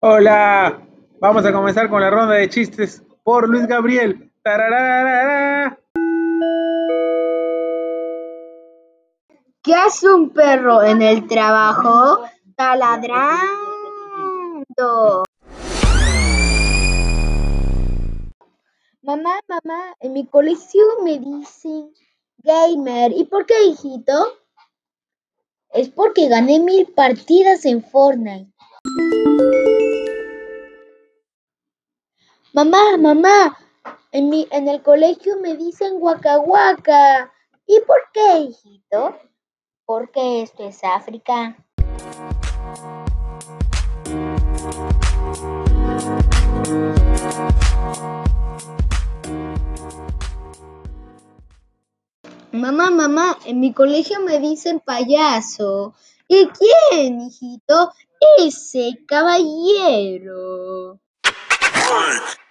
Hola, vamos a comenzar con la ronda de chistes por Luis Gabriel. ¿Qué hace un perro en el trabajo? Taladrando. Mamá, mamá, en mi colegio me dicen gamer. ¿Y por qué, hijito? Es porque gané mil partidas en Fortnite. Mamá, mamá, en, mi, en el colegio me dicen guaca guaca. ¿Y por qué, hijito? Porque esto es África. Mamá, mamá, en mi colegio me dicen payaso. ¿Y quién, hijito? Ese caballero.